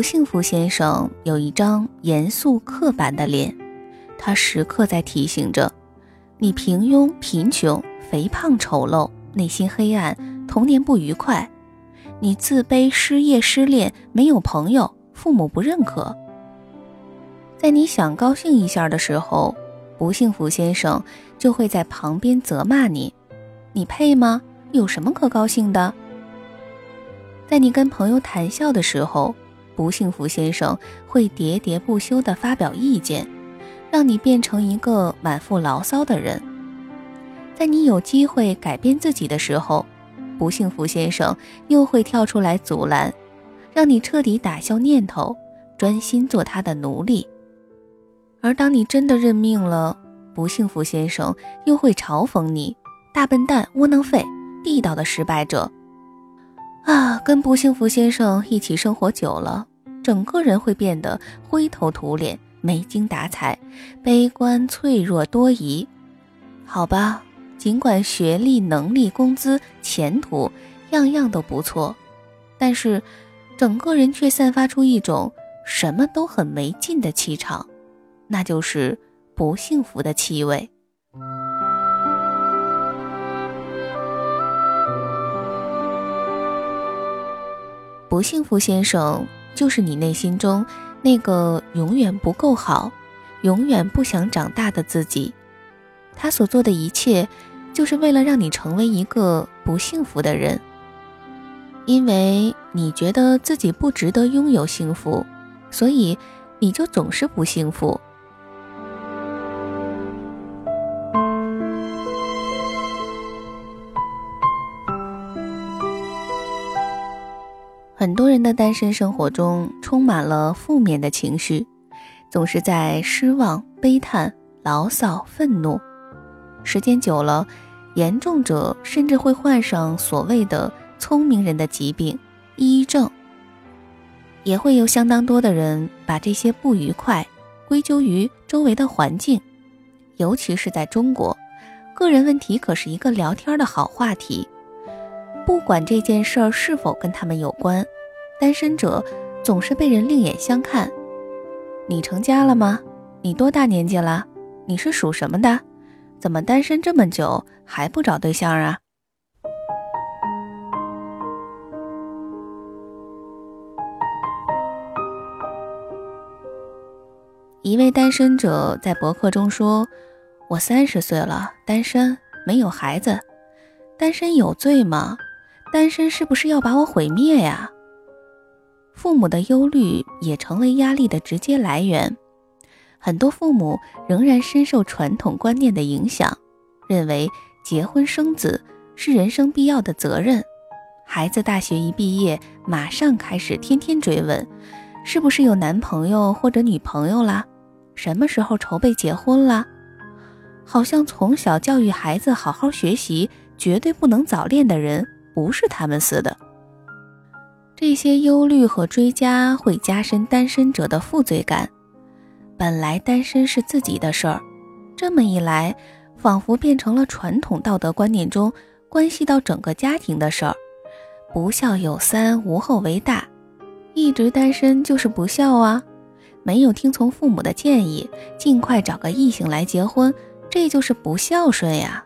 不幸福先生有一张严肃刻板的脸，他时刻在提醒着你：平庸、贫穷、肥胖、丑陋，内心黑暗，童年不愉快；你自卑、失业、失恋，没有朋友，父母不认可。在你想高兴一下的时候，不幸福先生就会在旁边责骂你：你配吗？有什么可高兴的？在你跟朋友谈笑的时候。不幸福先生会喋喋不休地发表意见，让你变成一个满腹牢骚的人。在你有机会改变自己的时候，不幸福先生又会跳出来阻拦，让你彻底打消念头，专心做他的奴隶。而当你真的认命了，不幸福先生又会嘲讽你：“大笨蛋、窝囊废、地道的失败者。”啊，跟不幸福先生一起生活久了。整个人会变得灰头土脸、没精打采、悲观、脆弱、多疑。好吧，尽管学历、能力、工资、前途样样都不错，但是整个人却散发出一种什么都很没劲的气场，那就是不幸福的气味。不幸福先生。就是你内心中那个永远不够好、永远不想长大的自己，他所做的一切，就是为了让你成为一个不幸福的人。因为你觉得自己不值得拥有幸福，所以你就总是不幸福。很多人的单身生活中充满了负面的情绪，总是在失望、悲叹、牢骚、愤怒。时间久了，严重者甚至会患上所谓的“聪明人的疾病”——抑郁症。也会有相当多的人把这些不愉快归咎于周围的环境，尤其是在中国，个人问题可是一个聊天的好话题。不管这件事儿是否跟他们有关，单身者总是被人另眼相看。你成家了吗？你多大年纪了？你是属什么的？怎么单身这么久还不找对象啊？一位单身者在博客中说：“我三十岁了，单身，没有孩子，单身有罪吗？”单身是不是要把我毁灭呀？父母的忧虑也成为压力的直接来源。很多父母仍然深受传统观念的影响，认为结婚生子是人生必要的责任。孩子大学一毕业，马上开始天天追问：是不是有男朋友或者女朋友啦？什么时候筹备结婚啦？好像从小教育孩子好好学习，绝对不能早恋的人。不是他们似的，这些忧虑和追加会加深单身者的负罪感。本来单身是自己的事儿，这么一来，仿佛变成了传统道德观念中关系到整个家庭的事儿。不孝有三，无后为大。一直单身就是不孝啊！没有听从父母的建议，尽快找个异性来结婚，这就是不孝顺呀！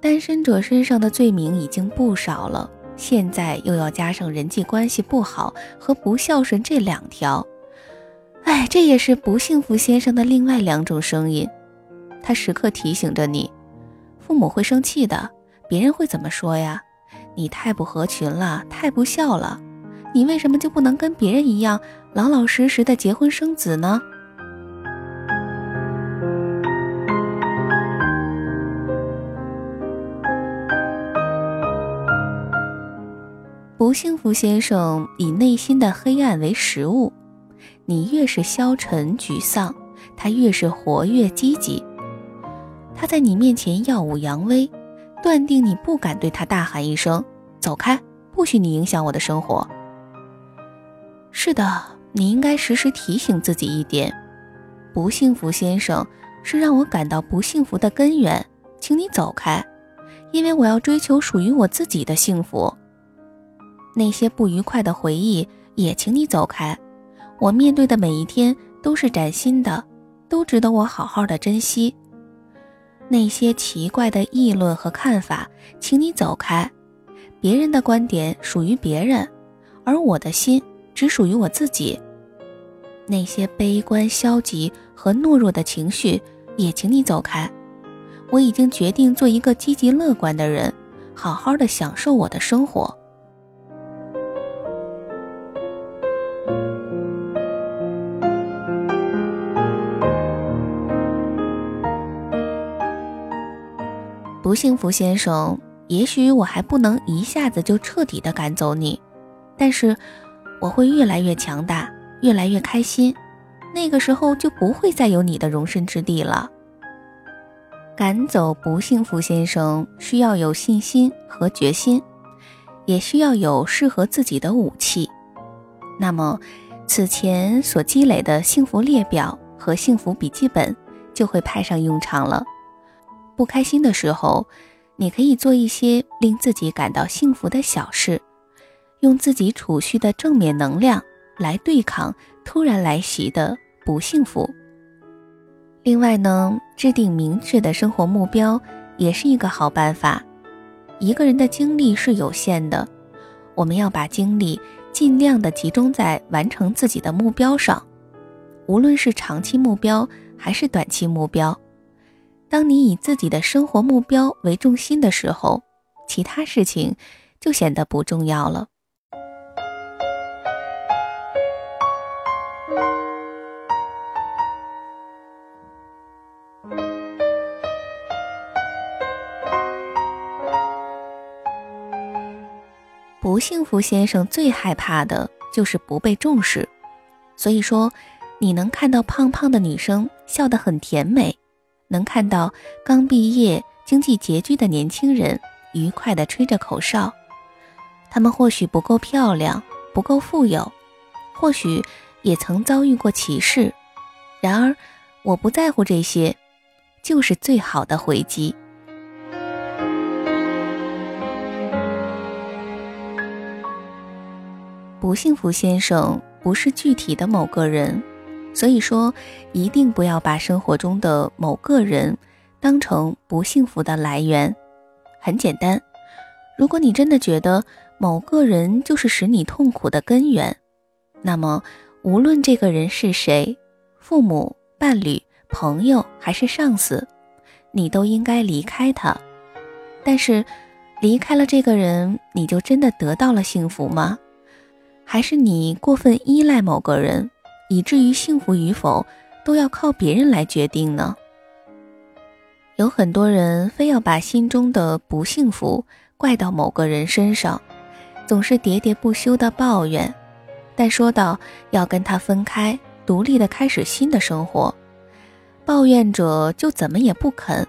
单身者身上的罪名已经不少了，现在又要加上人际关系不好和不孝顺这两条，哎，这也是不幸福先生的另外两种声音。他时刻提醒着你，父母会生气的，别人会怎么说呀？你太不合群了，太不孝了，你为什么就不能跟别人一样老老实实的结婚生子呢？不幸福先生以内心的黑暗为食物，你越是消沉沮丧，他越是活跃积极。他在你面前耀武扬威，断定你不敢对他大喊一声“走开，不许你影响我的生活”。是的，你应该时时提醒自己一点：不幸福先生是让我感到不幸福的根源，请你走开，因为我要追求属于我自己的幸福。那些不愉快的回忆也请你走开，我面对的每一天都是崭新的，都值得我好好的珍惜。那些奇怪的议论和看法，请你走开，别人的观点属于别人，而我的心只属于我自己。那些悲观、消极和懦弱的情绪也请你走开，我已经决定做一个积极乐观的人，好好的享受我的生活。不幸福先生，也许我还不能一下子就彻底的赶走你，但是我会越来越强大，越来越开心，那个时候就不会再有你的容身之地了。赶走不幸福先生需要有信心和决心，也需要有适合自己的武器。那么，此前所积累的幸福列表和幸福笔记本就会派上用场了。不开心的时候，你可以做一些令自己感到幸福的小事，用自己储蓄的正面能量来对抗突然来袭的不幸福。另外呢，制定明确的生活目标也是一个好办法。一个人的精力是有限的，我们要把精力尽量的集中在完成自己的目标上，无论是长期目标还是短期目标。当你以自己的生活目标为重心的时候，其他事情就显得不重要了。不幸福先生最害怕的就是不被重视，所以说，你能看到胖胖的女生笑得很甜美。能看到刚毕业、经济拮据的年轻人愉快地吹着口哨，他们或许不够漂亮，不够富有，或许也曾遭遇过歧视，然而我不在乎这些，就是最好的回击。不幸福先生不是具体的某个人。所以说，一定不要把生活中的某个人当成不幸福的来源。很简单，如果你真的觉得某个人就是使你痛苦的根源，那么无论这个人是谁，父母、伴侣、朋友还是上司，你都应该离开他。但是，离开了这个人，你就真的得到了幸福吗？还是你过分依赖某个人？以至于幸福与否都要靠别人来决定呢？有很多人非要把心中的不幸福怪到某个人身上，总是喋喋不休的抱怨，但说到要跟他分开，独立的开始新的生活，抱怨者就怎么也不肯，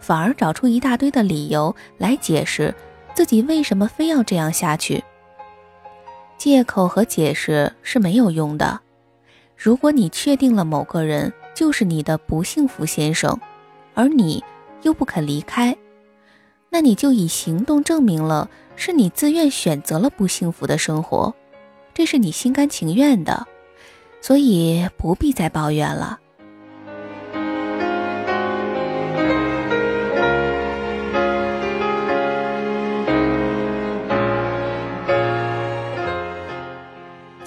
反而找出一大堆的理由来解释自己为什么非要这样下去。借口和解释是没有用的。如果你确定了某个人就是你的不幸福先生，而你又不肯离开，那你就以行动证明了是你自愿选择了不幸福的生活，这是你心甘情愿的，所以不必再抱怨了。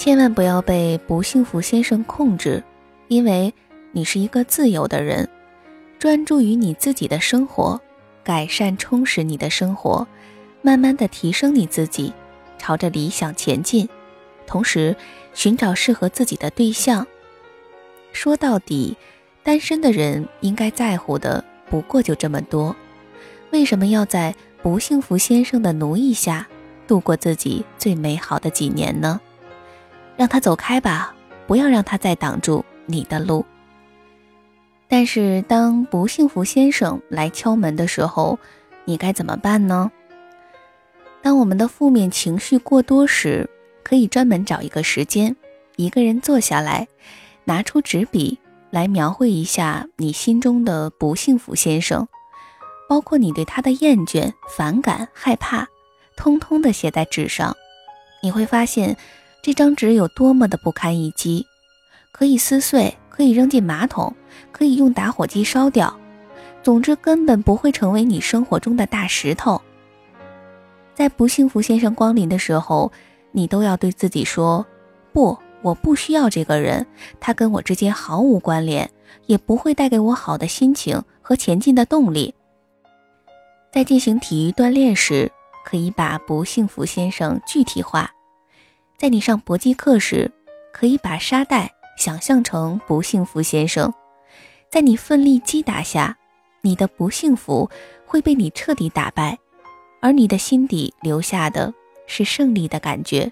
千万不要被不幸福先生控制，因为你是一个自由的人，专注于你自己的生活，改善充实你的生活，慢慢的提升你自己，朝着理想前进，同时寻找适合自己的对象。说到底，单身的人应该在乎的不过就这么多，为什么要在不幸福先生的奴役下度过自己最美好的几年呢？让他走开吧，不要让他再挡住你的路。但是，当不幸福先生来敲门的时候，你该怎么办呢？当我们的负面情绪过多时，可以专门找一个时间，一个人坐下来，拿出纸笔来描绘一下你心中的不幸福先生，包括你对他的厌倦、反感、害怕，通通的写在纸上。你会发现。这张纸有多么的不堪一击，可以撕碎，可以扔进马桶，可以用打火机烧掉，总之根本不会成为你生活中的大石头。在不幸福先生光临的时候，你都要对自己说：不，我不需要这个人，他跟我之间毫无关联，也不会带给我好的心情和前进的动力。在进行体育锻炼时，可以把不幸福先生具体化。在你上搏击课时，可以把沙袋想象成不幸福先生，在你奋力击打下，你的不幸福会被你彻底打败，而你的心底留下的是胜利的感觉。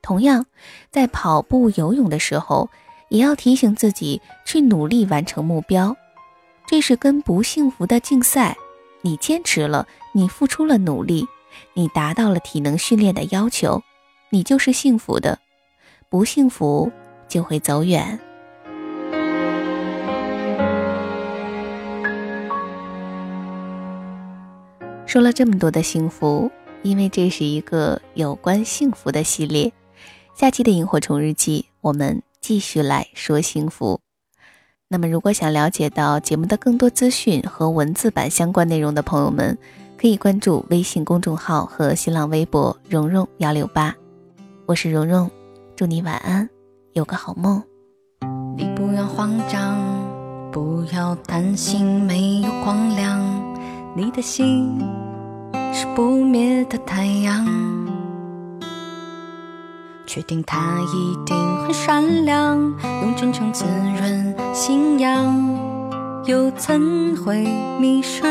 同样，在跑步、游泳的时候，也要提醒自己去努力完成目标，这是跟不幸福的竞赛。你坚持了，你付出了努力，你达到了体能训练的要求。你就是幸福的，不幸福就会走远。说了这么多的幸福，因为这是一个有关幸福的系列。下期的萤火虫日记，我们继续来说幸福。那么，如果想了解到节目的更多资讯和文字版相关内容的朋友们，可以关注微信公众号和新浪微博“蓉蓉幺六八”。我是蓉蓉，祝你晚安，有个好梦。你不要慌张，不要担心没有光亮，你的心是不灭的太阳。确定它一定很善良，用真诚滋润信仰，又怎会迷失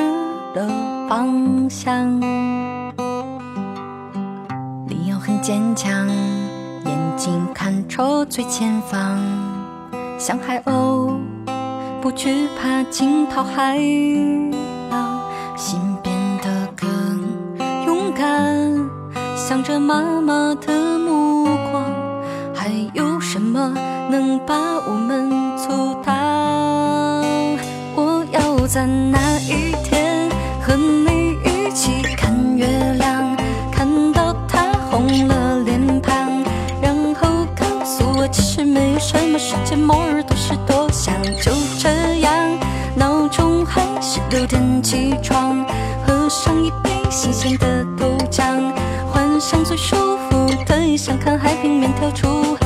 了方向？坚强，眼睛看着最前方，像海鸥，不惧怕惊涛骇浪，心变得更勇敢，向着妈妈的目光，还有什么能把我们阻挡？我要在那六点起床，喝上一杯新鲜的豆浆，换上最舒服的衣裳看海平面跳出。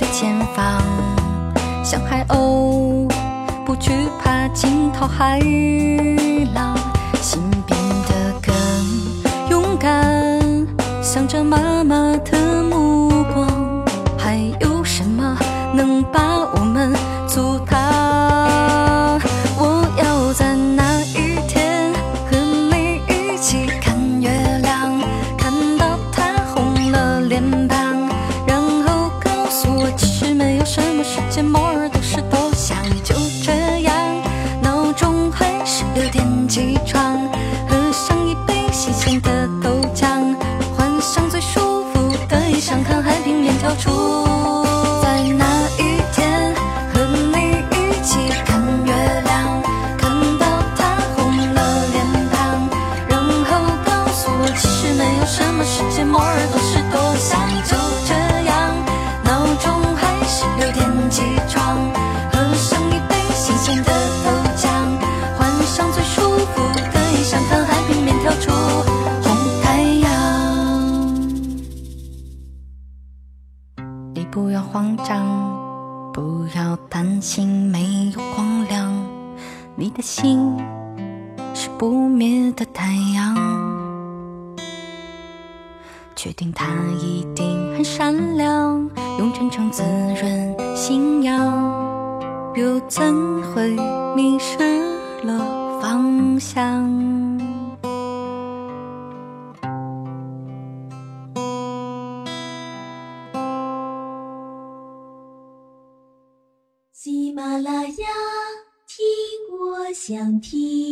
最前方，像海鸥，不惧怕惊涛骇浪，心变得更勇敢，向着妈妈的灭的太阳。确定他一定很善良，用真诚滋润信仰，又怎会迷失了方向？喜马拉雅，听我想听。